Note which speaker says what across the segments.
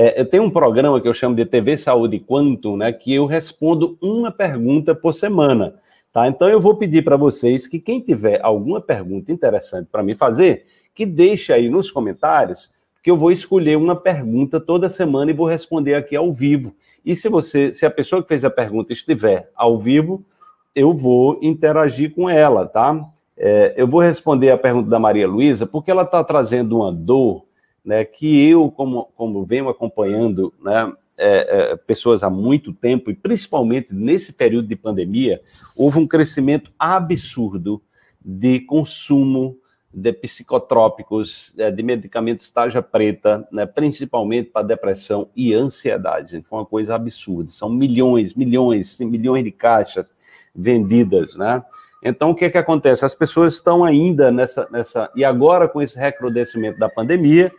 Speaker 1: É, eu tenho um programa que eu chamo de TV Saúde Quantum, né, que eu respondo uma pergunta por semana. Tá? Então eu vou pedir para vocês que quem tiver alguma pergunta interessante para me fazer, que deixe aí nos comentários, que eu vou escolher uma pergunta toda semana e vou responder aqui ao vivo. E se você, se a pessoa que fez a pergunta estiver ao vivo, eu vou interagir com ela, tá? É, eu vou responder a pergunta da Maria Luísa, porque ela está trazendo uma dor, né, que eu, como, como venho acompanhando, né, é, é, pessoas há muito tempo, e principalmente nesse período de pandemia, houve um crescimento absurdo de consumo de psicotrópicos, é, de medicamentos taja preta, né, principalmente para depressão e ansiedade. Foi uma coisa absurda. São milhões, milhões, milhões de caixas vendidas, né? Então, o que, é que acontece? As pessoas estão ainda nessa, nessa. E agora, com esse recrudescimento da pandemia,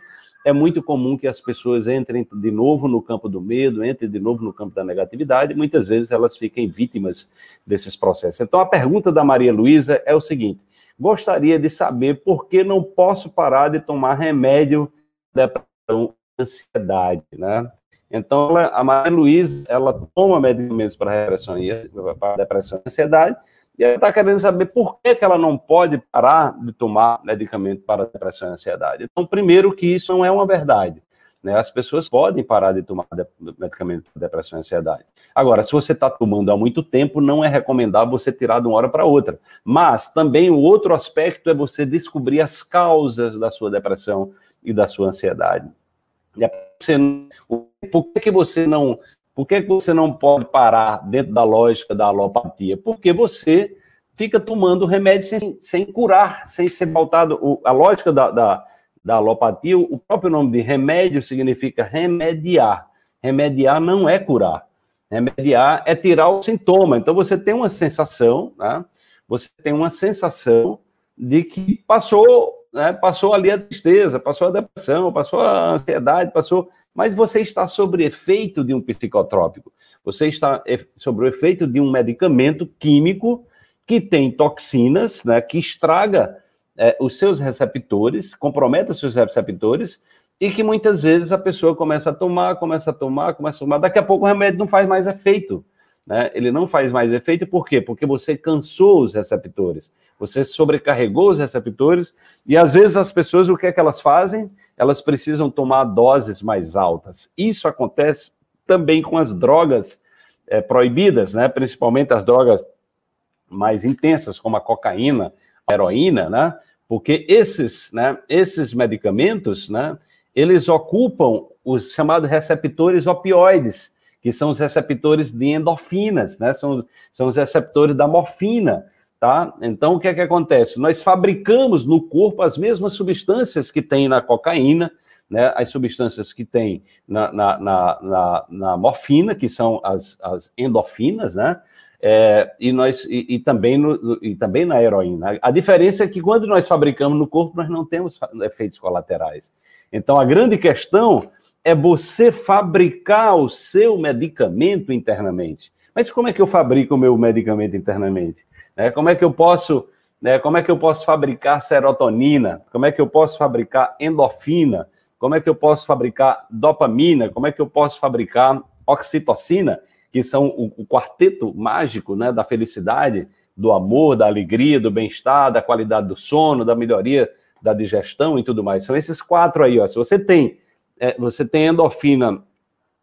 Speaker 1: é muito comum que as pessoas entrem de novo no campo do medo, entrem de novo no campo da negatividade, e muitas vezes elas fiquem vítimas desses processos. Então, a pergunta da Maria Luísa é o seguinte: gostaria de saber por que não posso parar de tomar remédio para depressão ansiedade, né? Então, ela, a Maria Luísa, ela toma medicamentos para depressão e para depressão e ansiedade, e ela está querendo saber por que, que ela não pode parar de tomar medicamento para depressão e ansiedade. Então, primeiro que isso não é uma verdade. Né? As pessoas podem parar de tomar de, medicamento para depressão e ansiedade. Agora, se você está tomando há muito tempo, não é recomendável você tirar de uma hora para outra. Mas também o outro aspecto é você descobrir as causas da sua depressão e da sua ansiedade. E por que, que você não por que, você não pode parar dentro da lógica da alopatia? Porque você fica tomando remédio sem, sem curar, sem ser voltado. O, a lógica da, da, da alopatia, o próprio nome de remédio significa remediar. Remediar não é curar. Remediar é tirar o sintoma. Então você tem uma sensação, né? você tem uma sensação de que passou né, passou ali a tristeza, passou a depressão, passou a ansiedade, passou. Mas você está sob efeito de um psicotrópico. Você está sob o efeito de um medicamento químico que tem toxinas, né, que estraga é, os seus receptores, compromete os seus receptores, e que muitas vezes a pessoa começa a tomar, começa a tomar, começa a tomar, daqui a pouco o remédio não faz mais efeito. Né? Ele não faz mais efeito, por quê? Porque você cansou os receptores, você sobrecarregou os receptores, e às vezes as pessoas, o que é que elas fazem? Elas precisam tomar doses mais altas. Isso acontece também com as drogas é, proibidas, né? principalmente as drogas mais intensas, como a cocaína, a heroína, né? porque esses, né, esses medicamentos, né, eles ocupam os chamados receptores opioides, que são os receptores de endorfinas, né? São, são os receptores da morfina, tá? Então, o que é que acontece? Nós fabricamos no corpo as mesmas substâncias que tem na cocaína, né? As substâncias que tem na, na, na, na, na morfina, que são as, as endorfinas, né? É, e, nós, e, e, também no, e também na heroína. A diferença é que quando nós fabricamos no corpo, nós não temos efeitos colaterais. Então, a grande questão é você fabricar o seu medicamento internamente. Mas como é que eu fabrico o meu medicamento internamente? É, como é que eu posso, né, como é que eu posso fabricar serotonina? Como é que eu posso fabricar endorfina? Como é que eu posso fabricar dopamina? Como é que eu posso fabricar oxitocina, que são o, o quarteto mágico, né, da felicidade, do amor, da alegria, do bem-estar, da qualidade do sono, da melhoria da digestão e tudo mais. São esses quatro aí, ó. Se você tem é, você tem endorfina,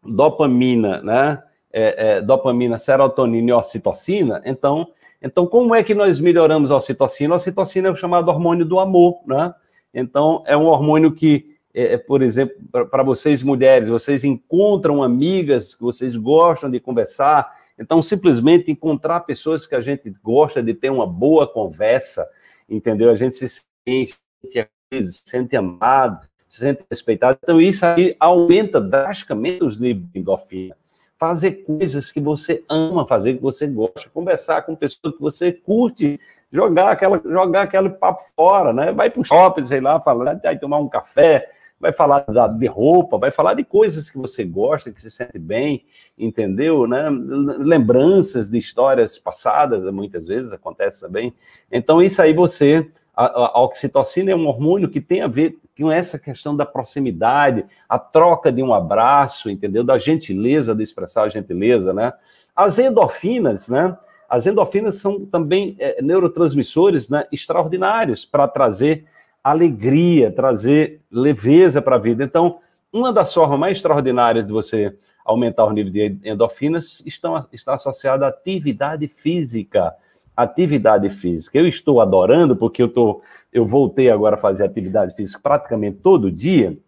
Speaker 1: dopamina, né? É, é, dopamina, serotonina e ocitocina, então, então como é que nós melhoramos a ocitocina? A ocitocina é o chamado hormônio do amor, né? Então, é um hormônio que, é, é por exemplo, para vocês mulheres, vocês encontram amigas que vocês gostam de conversar, então, simplesmente encontrar pessoas que a gente gosta de ter uma boa conversa, entendeu? A gente se sente, se sente amado, se sente respeitado. Então, isso aí aumenta drasticamente os níveis de endorfina. Fazer coisas que você ama fazer, que você gosta, conversar com pessoas que você curte, jogar, aquela, jogar aquele papo fora, né? Vai para o shopping, sei lá, falar, vai tomar um café, vai falar de roupa, vai falar de coisas que você gosta, que se sente bem, entendeu? Né? Lembranças de histórias passadas, muitas vezes acontece também. Então, isso aí você. A, a, oxitocina é um hormônio que tem a ver com essa questão da proximidade, a troca de um abraço, entendeu? Da gentileza, de expressar a gentileza, né? As endorfinas, né? As endorfinas são também é, neurotransmissores né, extraordinários para trazer alegria, trazer leveza para a vida. Então, uma das formas mais extraordinárias de você aumentar o nível de endorfinas estão, está associada à atividade física. Atividade física. Eu estou adorando, porque eu, tô, eu voltei agora a fazer atividade física praticamente todo dia,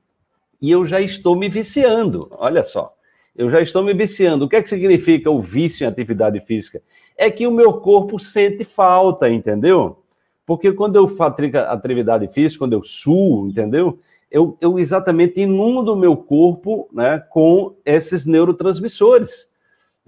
Speaker 1: e eu já estou me viciando. Olha só eu já estou me viciando. O que é que significa o vício em atividade física? É que o meu corpo sente falta, entendeu? Porque quando eu faço atividade física, quando eu suo, entendeu? Eu, eu exatamente inundo o meu corpo né, com esses neurotransmissores.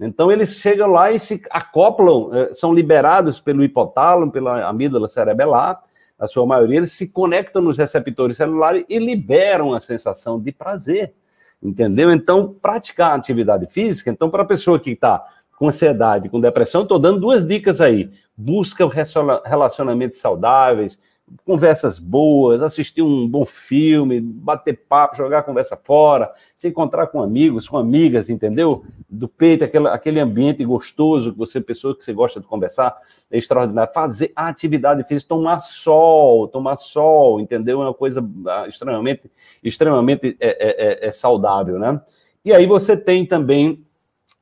Speaker 1: Então, eles chegam lá e se acoplam, eh, são liberados pelo hipotálamo, pela amígdala cerebelar, a sua maioria, eles se conectam nos receptores celulares e liberam a sensação de prazer. Entendeu? Então, praticar atividade física, então, para a pessoa que está com ansiedade, com depressão, estou dando duas dicas aí. Busca relacionamentos saudáveis, conversas boas, assistir um bom filme, bater papo, jogar a conversa fora, se encontrar com amigos, com amigas, entendeu? Do peito, aquele, aquele ambiente gostoso que você, pessoa que você gosta de conversar, é extraordinário. Fazer atividade física, tomar sol, tomar sol, entendeu? É uma coisa ah, extremamente, extremamente é, é, é, é saudável, né? E aí você tem também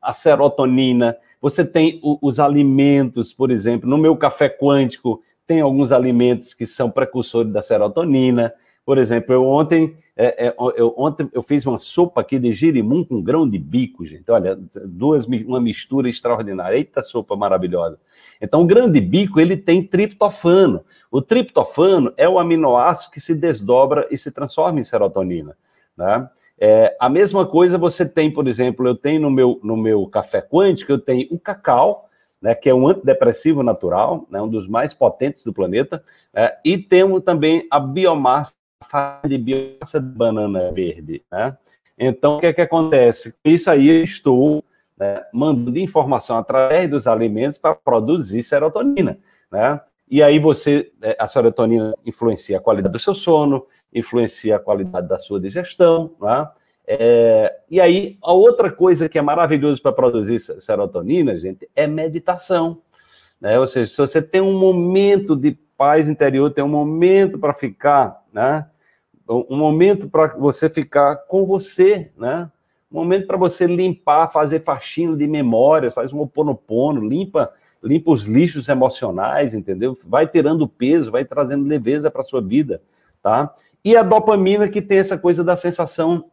Speaker 1: a serotonina, você tem os alimentos, por exemplo, no meu café quântico, tem alguns alimentos que são precursores da serotonina. Por exemplo, eu ontem, é, é, eu, ontem eu fiz uma sopa aqui de girimum com grão de bico, gente. Olha, duas, uma mistura extraordinária. Eita, sopa maravilhosa. Então, o grão de bico, ele tem triptofano. O triptofano é o aminoácido que se desdobra e se transforma em serotonina. Né? É, a mesma coisa você tem, por exemplo, eu tenho no meu, no meu café quântico, eu tenho o cacau, né, que é um antidepressivo natural, né, um dos mais potentes do planeta, é, e temos também a biomassa de biomassa de banana verde. Né? Então, o que é que acontece? Isso aí eu estou né, mandando informação através dos alimentos para produzir serotonina. Né? E aí você, é, a serotonina influencia a qualidade do seu sono, influencia a qualidade da sua digestão, né? É, e aí, a outra coisa que é maravilhoso para produzir serotonina, gente, é meditação. Né? Ou seja, se você tem um momento de paz interior, tem um momento para ficar, né? Um momento para você ficar com você, né? Um momento para você limpar, fazer faxina de memórias, faz um oponopono, limpa, limpa os lixos emocionais, entendeu? Vai tirando peso, vai trazendo leveza para sua vida, tá? E a dopamina que tem essa coisa da sensação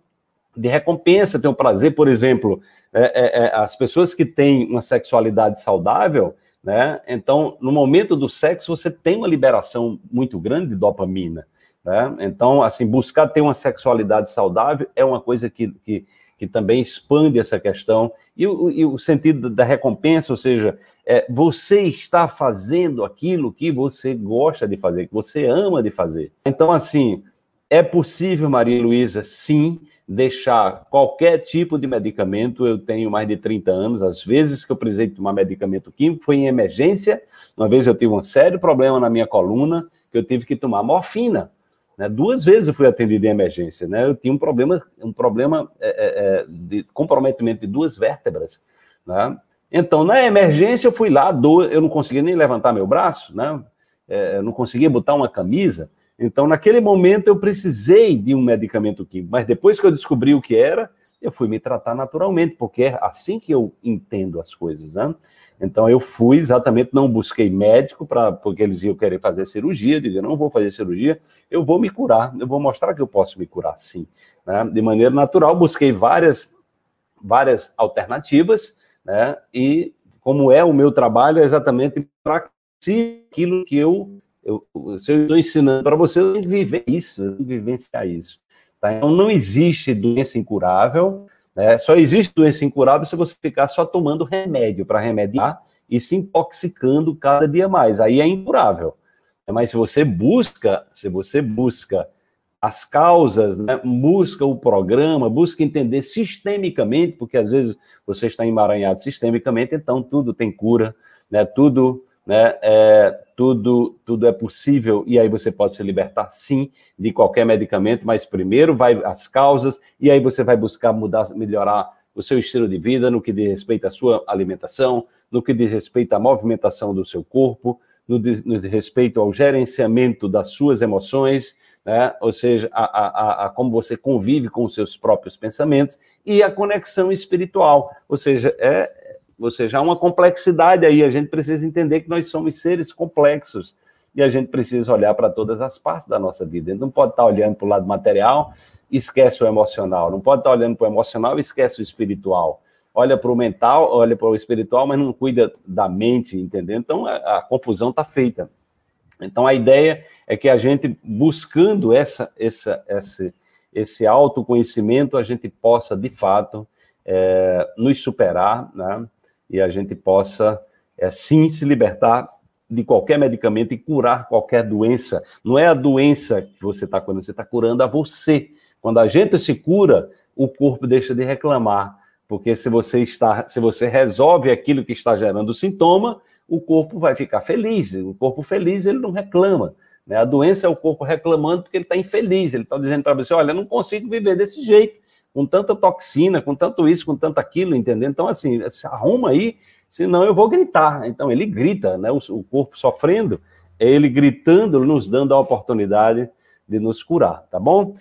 Speaker 1: de recompensa, tem o prazer, por exemplo, é, é, é, as pessoas que têm uma sexualidade saudável, né? Então, no momento do sexo, você tem uma liberação muito grande de dopamina, né? Então, assim, buscar ter uma sexualidade saudável é uma coisa que, que, que também expande essa questão. E o, e o sentido da recompensa, ou seja, é, você está fazendo aquilo que você gosta de fazer, que você ama de fazer. Então, assim, é possível, Maria Luísa, sim, deixar qualquer tipo de medicamento. Eu tenho mais de 30 anos, às vezes que eu precisei tomar medicamento químico foi em emergência. Uma vez eu tive um sério problema na minha coluna, que eu tive que tomar morfina. Né? Duas vezes eu fui atendido em emergência. Né? Eu tinha um problema, um problema é, é, de comprometimento de duas vértebras. Né? Então, na emergência, eu fui lá, eu não conseguia nem levantar meu braço, né? É, eu não conseguia botar uma camisa. Então, naquele momento, eu precisei de um medicamento químico, mas depois que eu descobri o que era, eu fui me tratar naturalmente, porque é assim que eu entendo as coisas, né? Então, eu fui exatamente, não busquei médico, pra, porque eles iam querer fazer cirurgia, eu digo, não vou fazer cirurgia, eu vou me curar, eu vou mostrar que eu posso me curar, sim. Né? De maneira natural, busquei várias, várias alternativas, né? E como é o meu trabalho, é exatamente para aquilo que eu eu, se eu estou ensinando para você, eu tenho viver isso, eu tenho que vivenciar isso. Tá? Então, não existe doença incurável, né? só existe doença incurável se você ficar só tomando remédio para remediar e se intoxicando cada dia mais. Aí é incurável. Mas se você busca, se você busca as causas, né? busca o programa, busca entender sistemicamente, porque às vezes você está emaranhado sistemicamente, então tudo tem cura, né? tudo né? É, tudo, tudo é possível e aí você pode se libertar, sim, de qualquer medicamento, mas primeiro vai as causas e aí você vai buscar mudar, melhorar o seu estilo de vida no que diz respeito à sua alimentação, no que diz respeito à movimentação do seu corpo, no, no respeito ao gerenciamento das suas emoções, né? ou seja, a, a, a, como você convive com os seus próprios pensamentos e a conexão espiritual, ou seja, é, ou seja, há uma complexidade aí, a gente precisa entender que nós somos seres complexos e a gente precisa olhar para todas as partes da nossa vida. A gente não pode estar olhando para o lado material e esquece o emocional, não pode estar olhando para o emocional e esquece o espiritual. Olha para o mental, olha para o espiritual, mas não cuida da mente, entendeu? Então a, a confusão está feita. Então a ideia é que a gente, buscando essa, essa, esse, esse autoconhecimento, a gente possa, de fato, é, nos superar, né? E a gente possa, é, sim, se libertar de qualquer medicamento e curar qualquer doença. Não é a doença que você está curando, você está curando a você. Quando a gente se cura, o corpo deixa de reclamar, porque se você está, se você resolve aquilo que está gerando o sintoma, o corpo vai ficar feliz. O corpo feliz ele não reclama. Né? A doença é o corpo reclamando porque ele está infeliz. Ele está dizendo para você: olha, eu não consigo viver desse jeito com tanta toxina, com tanto isso, com tanto aquilo, entendeu? Então, assim, arruma aí, senão eu vou gritar. Então, ele grita, né? O, o corpo sofrendo, é ele gritando, nos dando a oportunidade de nos curar, tá bom?